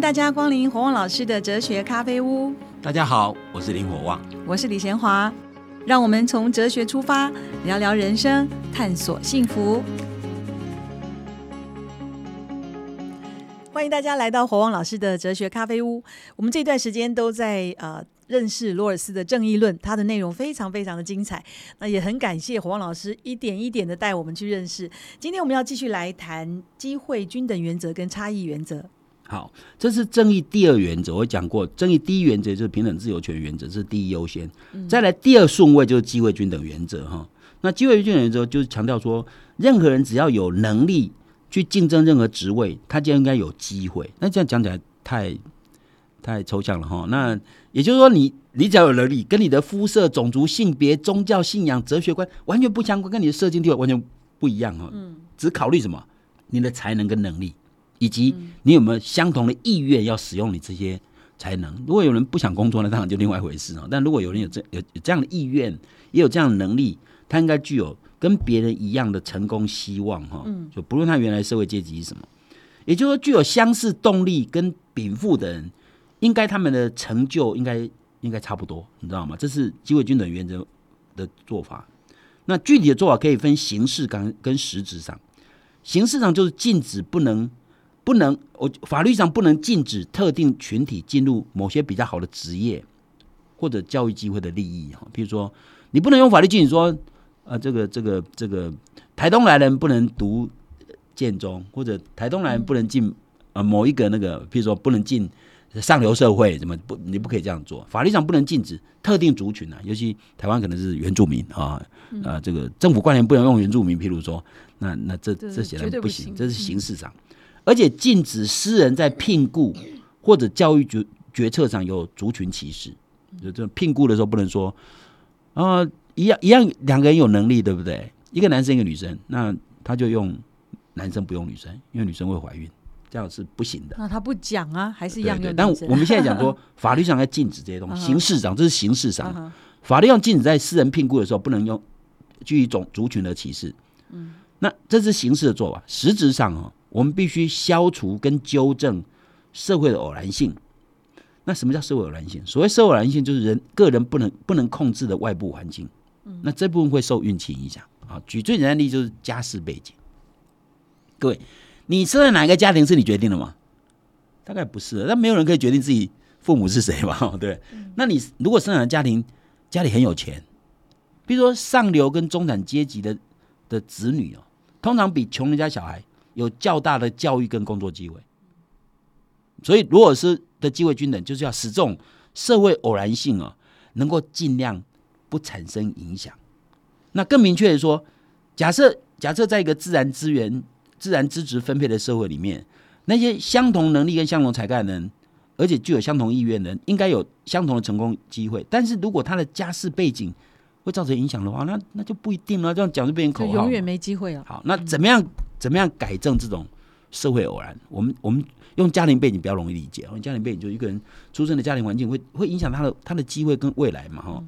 迎大家光临火旺老师的哲学咖啡屋。大家好，我是林火旺，我是李贤华。让我们从哲学出发，聊聊人生，探索幸福。欢迎大家来到火旺老师的哲学咖啡屋。我们这段时间都在呃认识罗尔斯的《正义论》，它的内容非常非常的精彩。那也很感谢火旺老师一点一点的带我们去认识。今天我们要继续来谈机会均等原则跟差异原则。好，这是正义第二原则。我讲过，正义第一原则就是平等自由权原则，这是第一优先。再来第二顺位就是机会均等原则哈。那机会均等原则就是强调说，任何人只要有能力。去竞争任何职位，他就应该有机会。那这样讲起来太太抽象了哈。那也就是说，你你只要有能力，跟你的肤色、种族、性别、宗教信仰、哲学观完全不相关，跟你的社经地位完全不一样哈。嗯。只考虑什么？你的才能跟能力，以及你有没有相同的意愿要使用你这些才能。如果有人不想工作，那当然就另外一回事啊。但如果有人有这有有这样的意愿，也有这样的能力，他应该具有。跟别人一样的成功希望哈，就不论他原来社会阶级是什么，也就是说具有相似动力跟禀赋的人，应该他们的成就应该应该差不多，你知道吗？这是机会均等原则的做法。那具体的做法可以分形式跟跟实质上。形式上就是禁止不能不能，我法律上不能禁止特定群体进入某些比较好的职业或者教育机会的利益哈。比如说，你不能用法律禁止说。呃，这个这个这个，台东来人不能读建中，或者台东来人不能进呃某一个那个，比如说不能进上流社会，怎么不你不可以这样做？法律上不能禁止特定族群啊，尤其台湾可能是原住民啊啊，这个政府官员不能用原住民，譬如说，那那这这显然不行，这是形式上，而且禁止私人在聘雇或者教育决决策上有族群歧视，就这聘雇的时候不能说啊。一样一样，两个人有能力，对不对？一个男生，一个女生，那他就用男生不用女生，因为女生会怀孕，这样是不行的。那他不讲啊，还是一样用。但我们现在讲说，法律上要禁止这些东西，形式上这是形式上，法律上禁止在私人聘雇的时候不能用具一种族群的歧视。嗯，那这是形式的做法，实质上啊，我们必须消除跟纠正社会的偶然性。那什么叫社会偶然性？所谓社会偶然性，就是人个人不能不能控制的外部环境。那这部分会受运气影响啊。举最简单的例子就是家世背景。各位，你生在哪个家庭是你决定的吗？大概不是，但没有人可以决定自己父母是谁吧，对。那你如果生长的家庭家里很有钱，比如说上流跟中产阶级的的子女哦，通常比穷人家小孩有较大的教育跟工作机会。所以，如果是的机会均等，就是要使这种社会偶然性啊，能够尽量。不产生影响。那更明确的说，假设假设在一个自然资源、自然资质分配的社会里面，那些相同能力跟相同才干的人，而且具有相同意愿的人，应该有相同的成功机会。但是如果他的家世背景会造成影响的话，那那就不一定了。这样讲就变成口号，永远没机会了。好，那怎么样怎么样改正这种社会偶然？我们我们用家庭背景比较容易理解。家庭背景就一个人出生的家庭环境会会影响他的他的机会跟未来嘛？哈。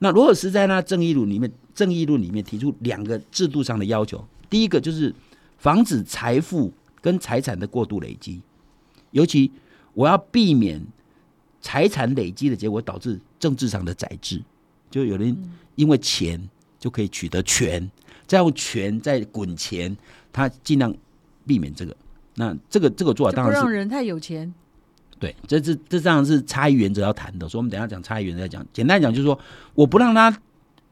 那罗尔斯在那《正义论》里面，《正义论》里面提出两个制度上的要求。第一个就是防止财富跟财产的过度累积，尤其我要避免财产累积的结果导致政治上的宰制，就有人因为钱就可以取得权，再用权再滚钱，他尽量避免这个。那这个这个做法当然是让人太有钱。对，这是这当然是差异原则要谈的，所以我们等下讲差异原则再讲。简单讲就是说，我不让他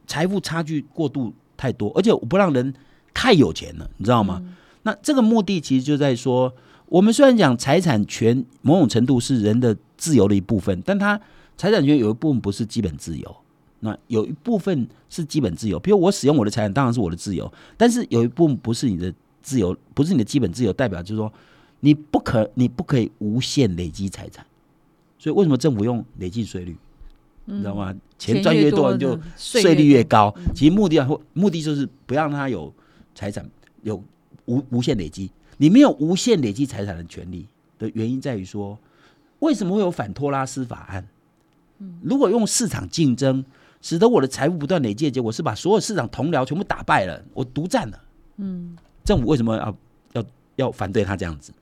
财富差距过度太多，而且我不让人太有钱了，你知道吗？那这个目的其实就在说，我们虽然讲财产权某种程度是人的自由的一部分，但他财产权有一部分不是基本自由，那有一部分是基本自由。比如我使用我的财产当然是我的自由，但是有一部分不是你的自由，不是你的基本自由，代表就是说。你不可，你不可以无限累积财产，所以为什么政府用累进税率？你知道吗？钱赚越多，就税率越高。其实目的啊，目的就是不让他有财产有无无限累积。你没有无限累积财产的权利的原因在于说，为什么会有反托拉斯法案？如果用市场竞争使得我的财富不断累积的结果是把所有市场同僚全部打败了，我独占了。嗯，政府为什么要要要反对他这样子？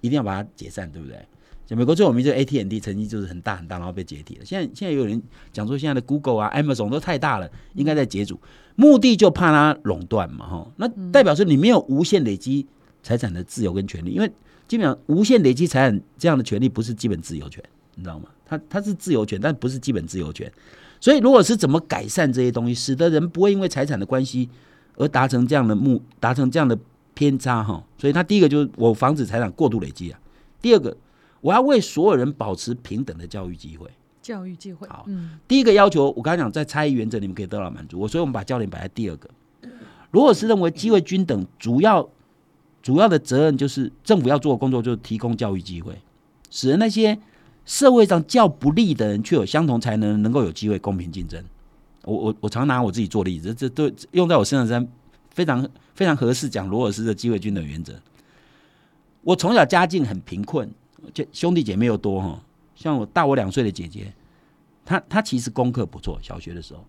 一定要把它解散，对不对？就美国最有名就是 AT&T，曾经就是很大很大，然后被解体了。现在现在有人讲说，现在的 Google 啊、Amazon 都太大了，应该在解组，目的就怕它垄断嘛，哈。那代表说你没有无限累积财产的自由跟权利，因为基本上无限累积财产这样的权利不是基本自由权，你知道吗？它它是自由权，但不是基本自由权。所以如果是怎么改善这些东西，使得人不会因为财产的关系而达成这样的目，达成这样的偏差，哈。所以他第一个就是我防止财产过度累积啊，第二个。我要为所有人保持平等的教育机会。教育机会好，嗯，第一个要求我刚才讲，在差异原则，你们可以得到满足。我所以，我们把焦点摆在第二个。如果是认为机会均等，主要主要的责任就是政府要做的工作，就是提供教育机会，使得那些社会上较不利的人，却有相同才能，能够有机会公平竞争。我我我常拿我自己做例子，这都用在我身上，非常非常合适讲罗尔斯的机会均等原则。我从小家境很贫困。就兄弟姐妹又多哈，像我大我两岁的姐姐，她她其实功课不错，小学的时候，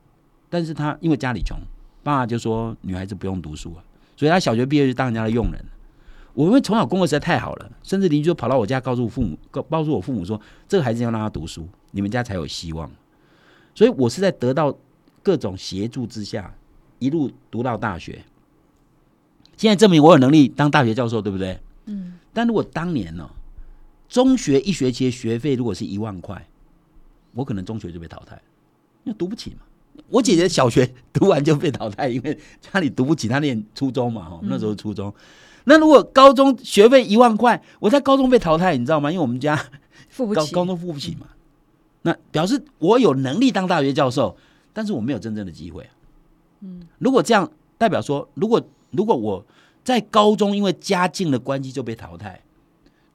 但是她因为家里穷，爸爸就说女孩子不用读书啊，所以她小学毕业就当人家的佣人。我因为从小功课实在太好了，甚至邻居都跑到我家告诉父母，告告诉我父母说，这个孩子要让他读书，你们家才有希望。所以我是在得到各种协助之下，一路读到大学。现在证明我有能力当大学教授，对不对？嗯。但如果当年呢？中学一学期的学费如果是一万块，我可能中学就被淘汰，因为读不起嘛。我姐姐小学读完就被淘汰，因为家里读不起，她念初中嘛，哈，那时候初中。那如果高中学费一万块，我在高中被淘汰，你知道吗？因为我们家付不起，高中付不起嘛。那表示我有能力当大学教授，但是我没有真正的机会。嗯，如果这样，代表说，如果如果我在高中因为家境的关系就被淘汰。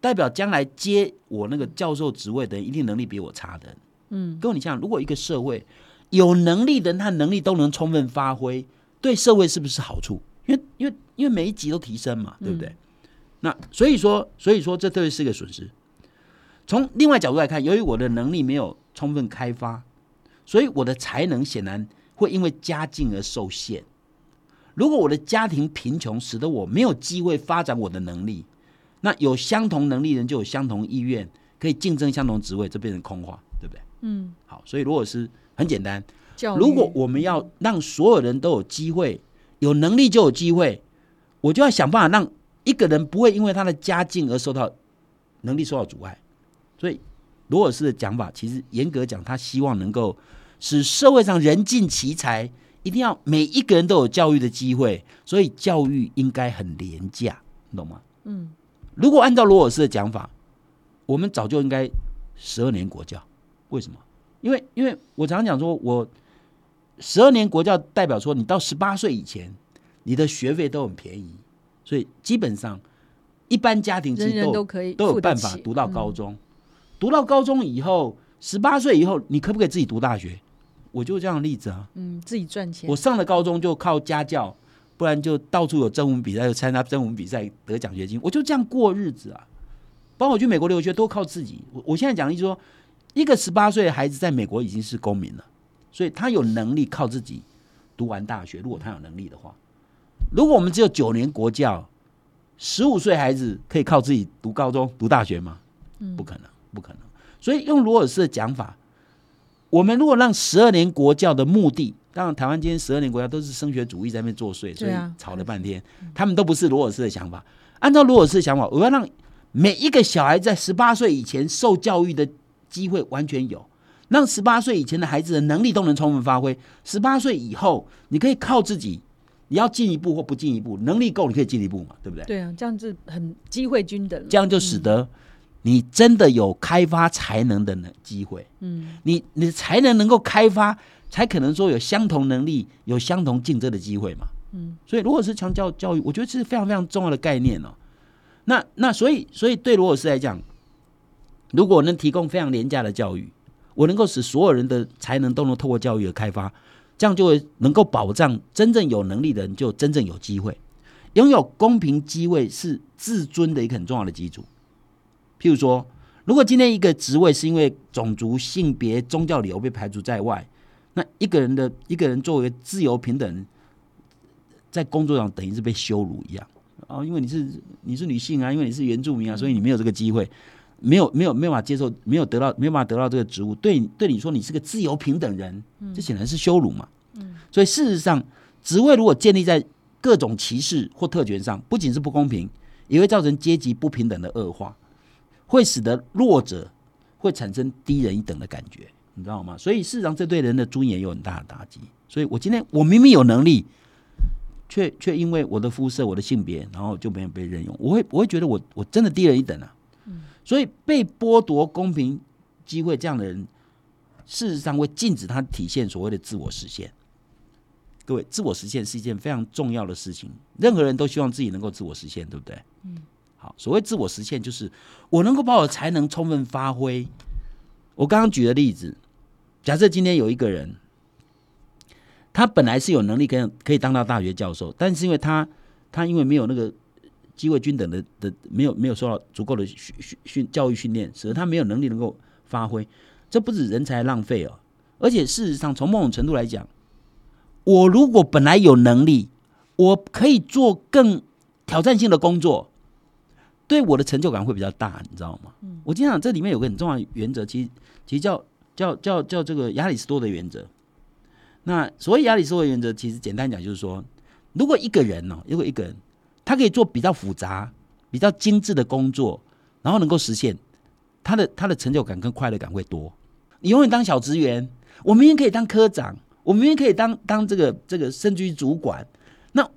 代表将来接我那个教授职位的人，一定能力比我差的。嗯，各位，你想，如果一个社会有能力的人，他能力都能充分发挥，对社会是不是好处？因为，因为，因为每一级都提升嘛，对不对？那所以说，所以说，这对是一个损失。从另外角度来看，由于我的能力没有充分开发，所以我的才能显然会因为家境而受限。如果我的家庭贫穷，使得我没有机会发展我的能力。那有相同能力人就有相同意愿，可以竞争相同职位，这变成空话，对不对？嗯，好，所以如果是很简单，如果我们要让所有人都有机会，有能力就有机会，我就要想办法让一个人不会因为他的家境而受到能力受到阻碍。所以罗尔斯的讲法，其实严格讲，他希望能够使社会上人尽其才，一定要每一个人都有教育的机会，所以教育应该很廉价，你懂吗？嗯。如果按照罗尔斯的讲法，我们早就应该十二年国教。为什么？因为因为我常常讲说，我十二年国教代表说，你到十八岁以前，你的学费都很便宜，所以基本上一般家庭其实都可以都有办法读到高中。读到高中以后，十八岁以后，你可不可以自己读大学？我就这样的例子啊。嗯，自己赚钱。我上了高中就靠家教。不然就到处有征文比赛，就参加征文比赛得奖学金，我就这样过日子啊。包括去美国留学都靠自己。我我现在讲的意思说，一个十八岁的孩子在美国已经是公民了，所以他有能力靠自己读完大学。如果他有能力的话，如果我们只有九年国教，十五岁孩子可以靠自己读高中、读大学吗？不可能，不可能。所以用罗尔斯的讲法，我们如果让十二年国教的目的。当然，台湾今天十二年国教都是升学主义在那边作祟，所以吵了半天。他们都不是罗尔斯的想法。按照罗尔斯的想法，我要让每一个小孩在十八岁以前受教育的机会完全有，让十八岁以前的孩子的能力都能充分发挥。十八岁以后，你可以靠自己，你要进一步或不进一步，能力够你可以进一步嘛，对不对？对啊，这样子很机会均等，这样就使得你真的有开发才能的能机会。嗯，你你的才能能够开发。才可能说有相同能力、有相同竞争的机会嘛？嗯，所以如果是强教教育，我觉得这是非常非常重要的概念哦。那那所以所以对罗尔斯来讲，如果能提供非常廉价的教育，我能够使所有人的才能都能透过教育而开发，这样就会能够保障真正有能力的人就真正有机会，拥有公平机会是自尊的一个很重要的基础。譬如说，如果今天一个职位是因为种族、性别、宗教理由被排除在外。那一个人的一个人作为自由平等，在工作上等于是被羞辱一样。哦，因为你是你是女性啊，因为你是原住民啊，所以你没有这个机会，没有没有没有办法接受，没有得到没有办法得到这个职务，对对你说你是个自由平等人，这显然是羞辱嘛。嗯，所以事实上，职位如果建立在各种歧视或特权上，不仅是不公平，也会造成阶级不平等的恶化，会使得弱者会产生低人一等的感觉，你知道吗？所以事实上，这对人的尊严有很大的打击。所以我今天我明明有能力，却却因为我的肤色、我的性别，然后就没有被任用，我会我会觉得我我真的低人一等啊。所以被剥夺公平机会这样的人，事实上会禁止他体现所谓的自我实现。各位，自我实现是一件非常重要的事情，任何人都希望自己能够自我实现，对不对？嗯。好，所谓自我实现，就是我能够把我的才能充分发挥。我刚刚举的例子，假设今天有一个人。他本来是有能力可以可以当到大学教授，但是因为他他因为没有那个机会均等的的没有没有受到足够的训训训教育训练，使得他没有能力能够发挥。这不止人才浪费哦，而且事实上从某种程度来讲，我如果本来有能力，我可以做更挑战性的工作，对我的成就感会比较大，你知道吗？我经常这里面有个很重要的原则，其实其实叫叫叫叫这个亚里士多德原则。那所谓亚里士多德原则，其实简单讲就是说，如果一个人哦，如果一个人他可以做比较复杂、比较精致的工作，然后能够实现他的他的成就感跟快乐感会多。你永远当小职员，我明天可以当科长，我明天可以当当这个这个甚至于主管。那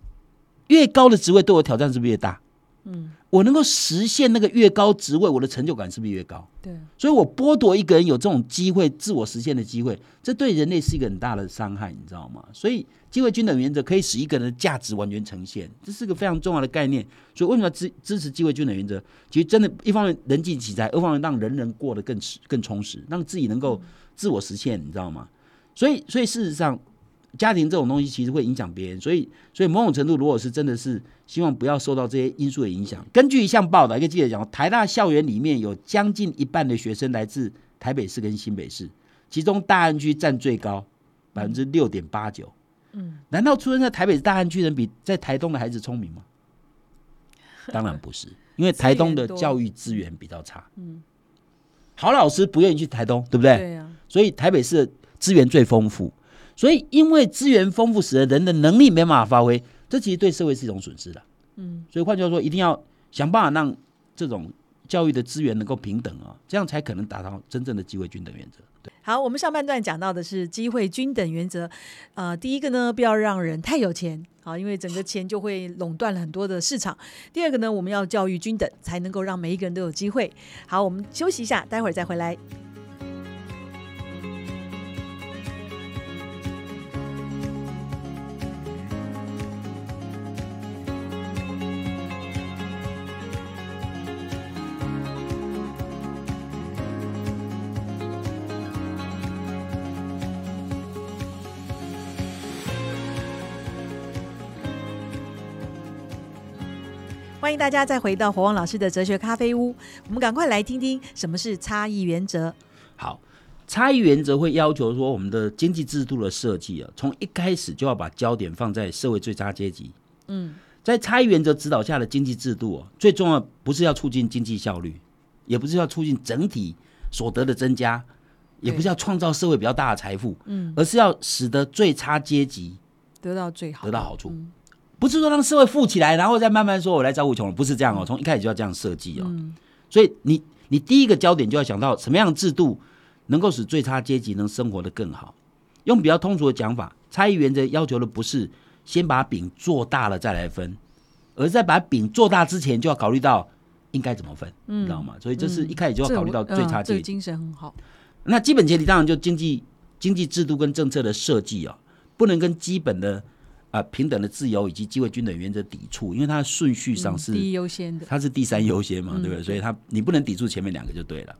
越高的职位对我挑战是不是越大？嗯。我能够实现那个越高职位，我的成就感是不是越高？对，所以我剥夺一个人有这种机会自我实现的机会，这对人类是一个很大的伤害，你知道吗？所以机会均等原则可以使一个人的价值完全呈现，这是个非常重要的概念。所以为什么要支支持机会均等原则？其实真的，一方面人尽其才，二方面让人人过得更更充实，让自己能够自我实现，你知道吗？所以，所以事实上。家庭这种东西其实会影响别人，所以所以某种程度，如果是真的是希望不要受到这些因素的影响。根据一项报道，一个记者讲，台大校园里面有将近一半的学生来自台北市跟新北市，其中大安区占最高，百分之六点八九。嗯，难道出生在台北大安区人比在台东的孩子聪明吗？当然不是，因为台东的教育资源比较差。嗯，好老师不愿意去台东，对不对？对呀。所以台北市的资源最丰富。所以，因为资源丰富，使得人的能力没办法发挥，这其实对社会是一种损失的。嗯，所以换句话说，一定要想办法让这种教育的资源能够平等啊，这样才可能达到真正的机会均等原则。对，好，我们上半段讲到的是机会均等原则。呃，第一个呢，不要让人太有钱，啊，因为整个钱就会垄断了很多的市场。第二个呢，我们要教育均等，才能够让每一个人都有机会。好，我们休息一下，待会儿再回来。欢迎大家再回到火旺老师的哲学咖啡屋。我们赶快来听听什么是差异原则。好，差异原则会要求说，我们的经济制度的设计啊，从一开始就要把焦点放在社会最差阶级。嗯，在差异原则指导下的经济制度啊，最重要不是要促进经济效率，也不是要促进整体所得的增加，也不是要创造社会比较大的财富，嗯，而是要使得最差阶级得到最好得到好处。不是说让社会富起来，然后再慢慢说我来照顾穷人，不是这样哦。从一开始就要这样设计哦。所以你你第一个焦点就要想到什么样的制度能够使最差阶级能生活的更好。用比较通俗的讲法，差异原则要求的不是先把饼做大了再来分，而是在把饼做大之前就要考虑到应该怎么分，你知道吗？所以这是一开始就要考虑到最差阶级。精神很好。那基本前提当然就经济经济制度跟政策的设计啊，不能跟基本的。啊，平等的自由以及机会均等原则抵触，因为它的顺序上是第一优先的，它是第三优先嘛，对不对？所以它你不能抵触前面两个就对了。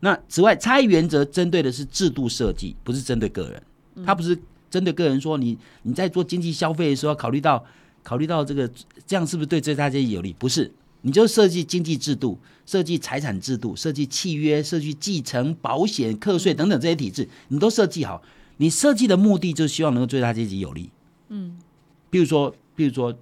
那此外，差异原则针对的是制度设计，不是针对个人。它不是针对个人说你你在做经济消费的时候，考虑到考虑到这个这样是不是对最大阶级有利？不是，你就设计经济制度、设计财产制度、设计契约、设计继承、保险、课税等等这些体制，你都设计好。你设计的目的就是希望能够最大阶级有利。嗯，比如说，比如说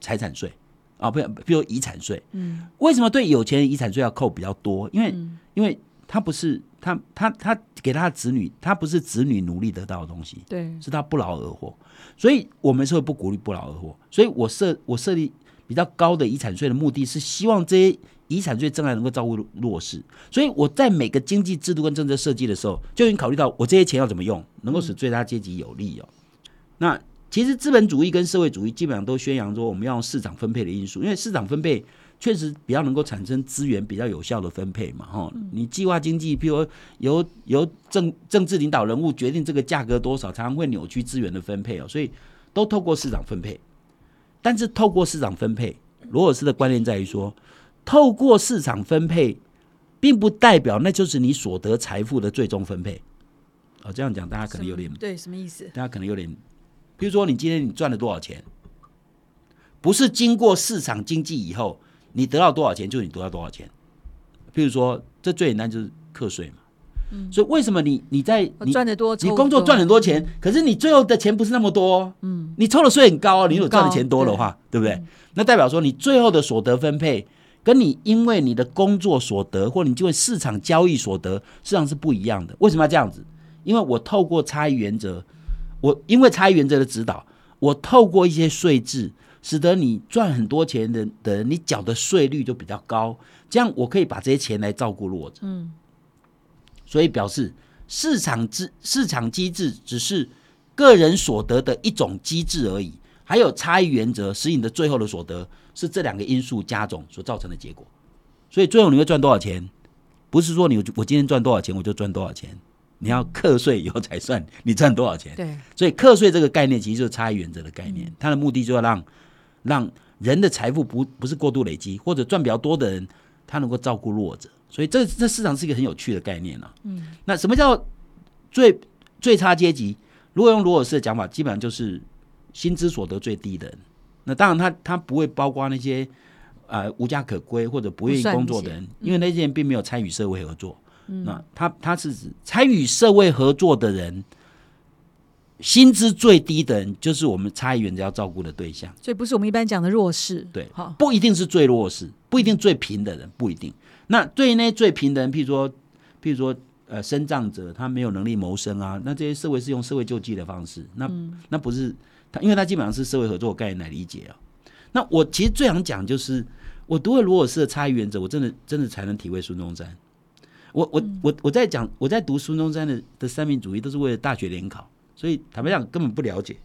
财产税，啊，不，比如遗产税，嗯，为什么对有钱人遗产税要扣比较多？因为，因为他不是他他他给他的子女，他不是子女努力得到的东西，对，是他不劳而获，所以我们是会不鼓励不劳而获，所以我设我设立比较高的遗产税的目的是希望这些遗产税正来能够照顾弱势，所以我在每个经济制度跟政策设计的时候，就已经考虑到我这些钱要怎么用，能够使最大阶级有利哦。那其实资本主义跟社会主义基本上都宣扬说，我们要用市场分配的因素，因为市场分配确实比较能够产生资源比较有效的分配嘛。哈，你计划经济，譬如由由政政治领导人物决定这个价格多少，常常会扭曲资源的分配哦。所以都透过市场分配，但是透过市场分配，罗尔斯的观念在于说，透过市场分配，并不代表那就是你所得财富的最终分配。哦，这样讲大家可能有点对什么意思？大家可能有点。比如说，你今天你赚了多少钱，不是经过市场经济以后，你得到多少钱就是你得到多少钱。比如说，这最简单就是课税嘛。嗯。所以为什么你你在你赚的多，你工作赚很多钱，可是你最后的钱不是那么多？嗯。你抽的税很高，你如果赚的钱多的话，对不对？那代表说你最后的所得分配，跟你因为你的工作所得，或你就为市场交易所得，实际上是不一样的。为什么要这样子？因为我透过差异原则。我因为差异原则的指导，我透过一些税制，使得你赚很多钱的的人，你缴的税率就比较高，这样我可以把这些钱来照顾弱者。嗯，所以表示市场制市场机制只是个人所得的一种机制而已，还有差异原则使你的最后的所得是这两个因素加总所造成的结果。所以最后你会赚多少钱，不是说你我今天赚多少钱我就赚多少钱。你要课税以后才算你赚多少钱。对，所以课税这个概念其实就是差异原则的概念，它的目的就要让让人的财富不不是过度累积，或者赚比较多的人他能够照顾弱者。所以这这市场是一个很有趣的概念啊。嗯，那什么叫最最差阶级？如果用罗尔斯的讲法，基本上就是薪资所得最低的人。那当然，他他不会包括那些啊无家可归或者不愿意工作的人，因为那些人并没有参与社会合作。那他他是指参与社会合作的人，薪资最低的人，就是我们差异原则要照顾的对象。所以不是我们一般讲的弱势，对，好，不一定是最弱势，不一定最贫的人，不一定。那对于那些最贫的人，譬如说，譬如说，呃，生障者，他没有能力谋生啊，那这些社会是用社会救济的方式，那那不是他，因为他基本上是社会合作概念来理解啊。那我其实最想讲就是，我读了罗尔斯的差异原则，我真的真的才能体会孙中山。我我我我在讲我在读孙中山的的三民主义都是为了大学联考，所以坦白讲根本不了解，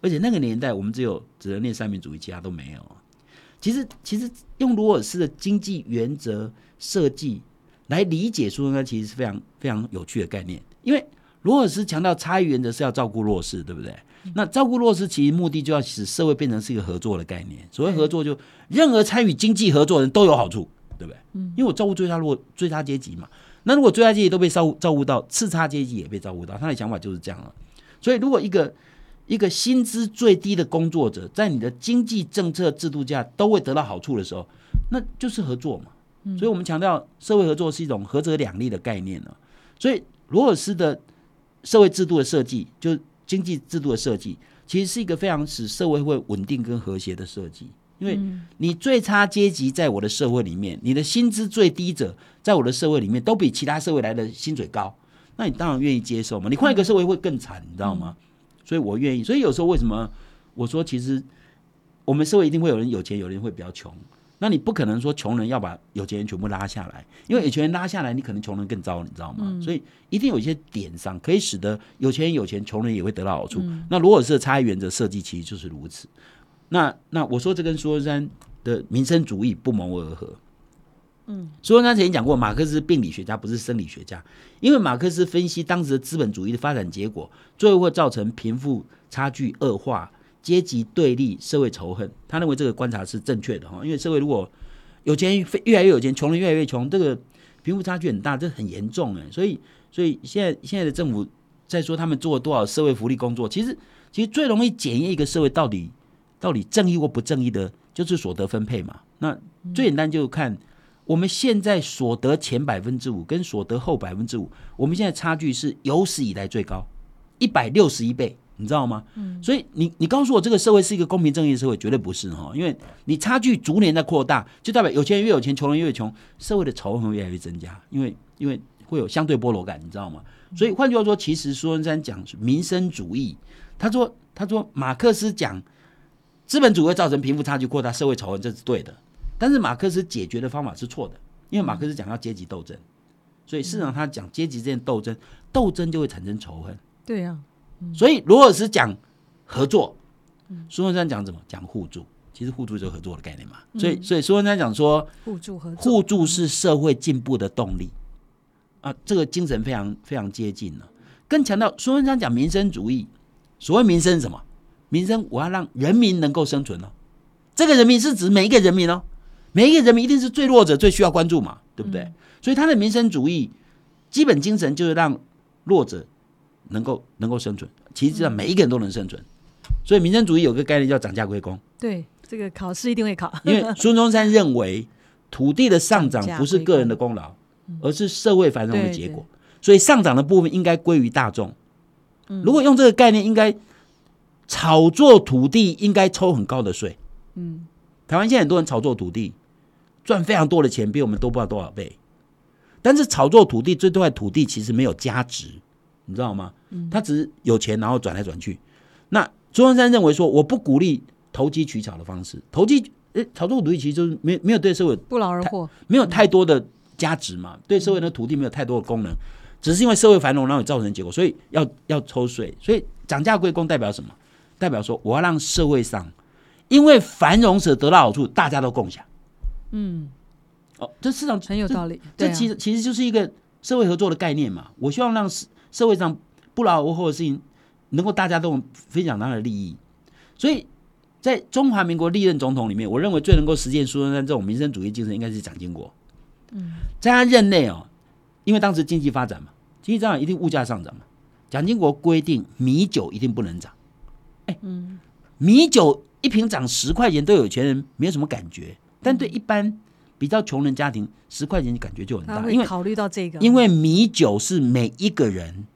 而且那个年代我们只有只能念三民主义，其他都没有。其实其实用罗尔斯的经济原则设计来理解孙中山，其实是非常非常有趣的概念。因为罗尔斯强调差异原则是要照顾弱势，对不对？那照顾弱势其实目的就要使社会变成是一个合作的概念。所谓合作，就任何参与经济合作的人都有好处，对不对？嗯，因为我照顾最大弱最大阶级嘛。那如果最差阶级都被照照顾到，次差阶级也被照顾到，他的想法就是这样了。所以，如果一个一个薪资最低的工作者，在你的经济政策制度下都会得到好处的时候，那就是合作嘛。所以我们强调社会合作是一种合则两利的概念呢。所以，罗尔斯的社会制度的设计，就经济制度的设计，其实是一个非常使社会会稳定跟和谐的设计。因为你最差阶级在我的社会里面，你的薪资最低者在我的社会里面都比其他社会来的薪水高，那你当然愿意接受嘛。你换一个社会会更惨，你知道吗？所以我愿意。所以有时候为什么我说，其实我们社会一定会有人有钱，有人会比较穷。那你不可能说穷人要把有钱人全部拉下来，因为有钱人拉下来，你可能穷人更糟，你知道吗？所以一定有一些点上可以使得有钱人有钱，穷人也会得到好处。那如果是差异原则设计，其实就是如此。那那我说这跟苏中山的民生主义不谋而合。嗯，苏中山曾经讲过，马克思是病理学家，不是生理学家。因为马克思分析当时的资本主义的发展结果，最后会造成贫富差距恶化、阶级对立、社会仇恨。他认为这个观察是正确的哈。因为社会如果有钱越来越有钱，穷人越来越穷，这个贫富差距很大，这很严重哎。所以，所以现在现在的政府在说他们做了多少社会福利工作，其实其实最容易检验一个社会到底。到底正义或不正义的，就是所得分配嘛。那最简单就看我们现在所得前百分之五跟所得后百分之五，我们现在差距是有史以来最高，一百六十一倍。你知道吗？嗯，所以你你告诉我这个社会是一个公平正义的社会，绝对不是哈，因为你差距逐年在扩大，就代表有钱人越有钱，穷人越穷，社会的仇恨会越来越增加，因为因为会有相对剥夺感，你知道吗？所以换句话说，其实苏文山讲民生主义，他说他说马克思讲资本主义会造成贫富差距扩大，社会仇恨，这是对的，但是马克思解决的方法是错的，因为马克思讲要阶级斗争，所以市场他讲阶级之间斗争，斗争就会产生仇恨。对呀、所以罗尔斯讲合作，苏文山讲什么？讲互助。其实互助就是合作的概念嘛。所以，所以苏文山讲说，互助合作，互助是社会进步的动力啊，这个精神非常非常接近了。更强调苏文山讲民生主义，所谓民生是什么？民生我要让人民能够生存哦。这个人民是指每一个人民哦，每一个人民一定是最弱者、最需要关注嘛，对不对？所以他的民生主义基本精神就是让弱者能够能够生存，其实让每一个人都能生存。所以民生主义有个概念叫涨价归公，对这个考试一定会考，因为孙中山认为土地的上涨不是个人的功劳，而是社会繁荣的结果，所以上涨的部分应该归于大众。如果用这个概念，应该炒作土地应该抽很高的税。嗯，台湾现在很多人炒作土地，赚非常多的钱，比我们多不知道多少倍。但是炒作土地最多的土地其实没有价值，你知道吗？嗯他只是有钱，然后转来转去。那朱中山认为说，我不鼓励投机取巧的方式，投机呃炒作土地其实就是没没有对社会不劳而获，没有太多的价值嘛，对社会的土地没有太多的功能，只是因为社会繁荣然后造成结果，所以要要抽税，所以涨价归公代表什么？代表说我要让社会上因为繁荣者得到好处，大家都共享。嗯，哦，这市场很有道理。这其实其实就是一个社会合作的概念嘛。我希望让社社会上不劳而获的事情，能够大家都分享他的利益。所以在中华民国历任总统里面，我认为最能够实践苏中山这种民生主义精神，应该是蒋经国。嗯，在他任内哦，因为当时经济发展嘛，经济发展一定物价上涨嘛，蒋经国规定米酒一定不能涨。哎，嗯，米酒一瓶涨十块钱，对有钱人没有什么感觉，但对一般比较穷人家庭，十块钱感觉就很大，因为考虑到这个，因为米酒是每一个人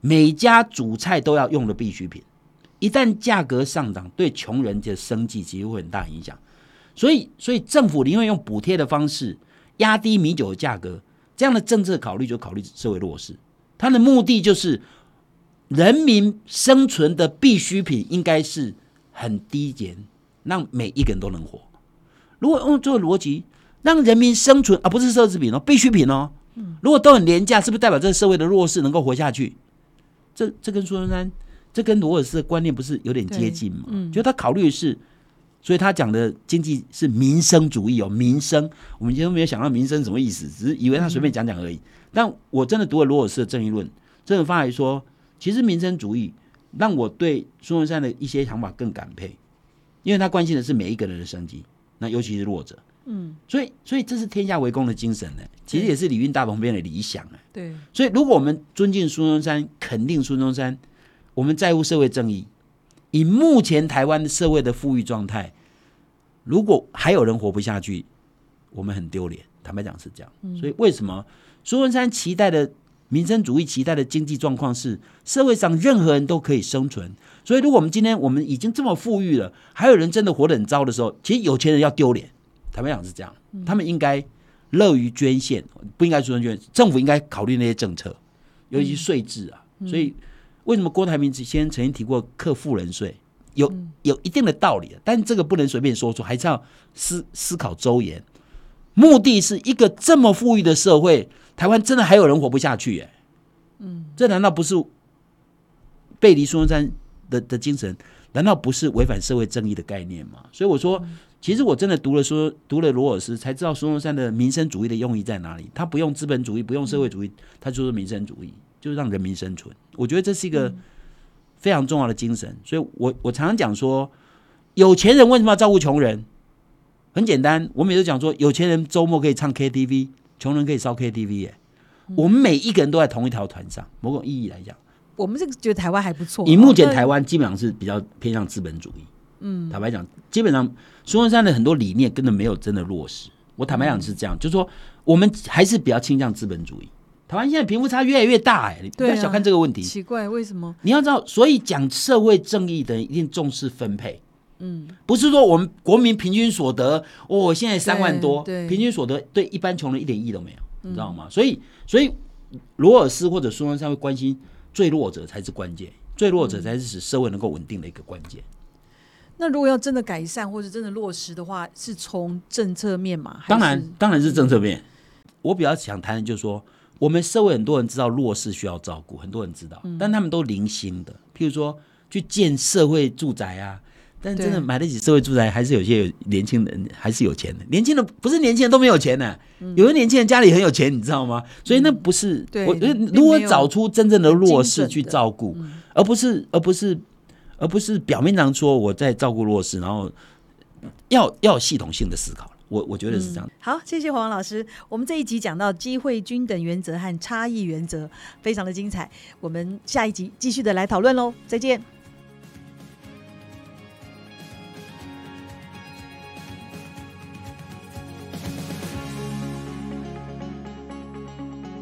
每家煮菜都要用的必需品，一旦价格上涨，对穷人的生计其实会很大影响。所以，所以政府宁愿用补贴的方式压低米酒的价格，这样的政策考虑就考虑社会弱势，它的目的就是人民生存的必需品应该是很低廉，让每一个人都能活。如果用这个逻辑，让人民生存而、不是奢侈品哦，必需品哦。如果都很廉价，是不是代表这个社会的弱势能够活下去？这这跟孙中山，这跟罗尔斯的观念不是有点接近吗？嗯就他考虑的是，所以他讲的经济是民生主义哦，民生。我们以前没有想到民生什么意思，只是以为他随便讲讲而已。但我真的读了罗尔斯的正义论，真的发来说，其实民生主义让我对孙中山的一些想法更感佩，因为他关心的是每一个人的生计，那尤其是弱者。嗯，所以，所以这是天下为公的精神呢，其实也是李运大同变的理想哎。对，所以，如果我们尊敬孙中山，肯定孙中山，我们在乎社会正义，以目前台湾社会的富裕状态，如果还有人活不下去，我们很丢脸。坦白讲是这样。所以，为什么孙中山期待的民生主义期待的经济状况是社会上任何人都可以生存？所以，如果我们今天我们已经这么富裕了，还有人真的活得很糟的时候，其实有钱人要丢脸。坦白讲是这样，他们应该乐于捐献，不应该出捐，政府应该考虑那些政策，尤其是税制啊。所以为什么郭台铭先生曾经提过克富人税，有有一定的道理的，但这个不能随便说出，还是要思思考周延。目的是一个这么富裕的社会，台湾真的还有人活不下去、耶？嗯，这难道不是背离孙中山的的精神？难道不是违反社会正义的概念吗？所以我说，其实我真的读了说读了罗尔斯，才知道孙中山的民生主义的用意在哪里。他不用资本主义，不用社会主义，他就是民生主义，就是让人民生存。我觉得这是一个非常重要的精神。所以我我常常讲说，有钱人为什么要照顾穷人？很简单，我每次讲说，有钱人周末可以唱 KTV，穷人可以烧 KTV 耶。我们每一个人都在同一条船上，某种意义来讲。我们这个觉得台湾还不错。以目前哦台湾基本上是比较偏向资本主义。嗯，坦白讲，基本上孙中山的很多理念根本没有真的落实。我坦白讲是这样，就是说我们还是比较倾向资本主义。台湾现在贫富差越来越大，哎，你不要小看这个问题。奇怪，为什么？你要知道，所以讲社会正义的人一定重视分配，嗯，不是说我们国民平均所得，哦，现在三万多，平均所得对一般穷人一点意义都没有，你知道吗？所以，所以罗尔斯或者孙中山会关心最弱者才是关键，最弱者才是使社会能够稳定的一个关键。那如果要真的改善或者真的落实的话，是从政策面嘛？还当然是，当然是政策面。我比较想谈的就是说，我们社会很多人知道弱势需要照顾，很多人知道，但他们都零星的。譬如说，去建社会住宅啊，但真的买得起社会住宅，还是有些年轻人还是有钱的。年轻人不是年轻人都没有钱的、有的年轻人家里很有钱，你知道吗？所以那不是、对我觉得如果找出真正的弱势去照顾，而不是而不是而不是表面上说我在照顾弱势，然后要要有系统性的思考。我我觉得是这样。好，谢谢黄老师。我们这一集讲到机会均等原则和差异原则，非常的精彩。我们下一集继续的来讨论喽，再见。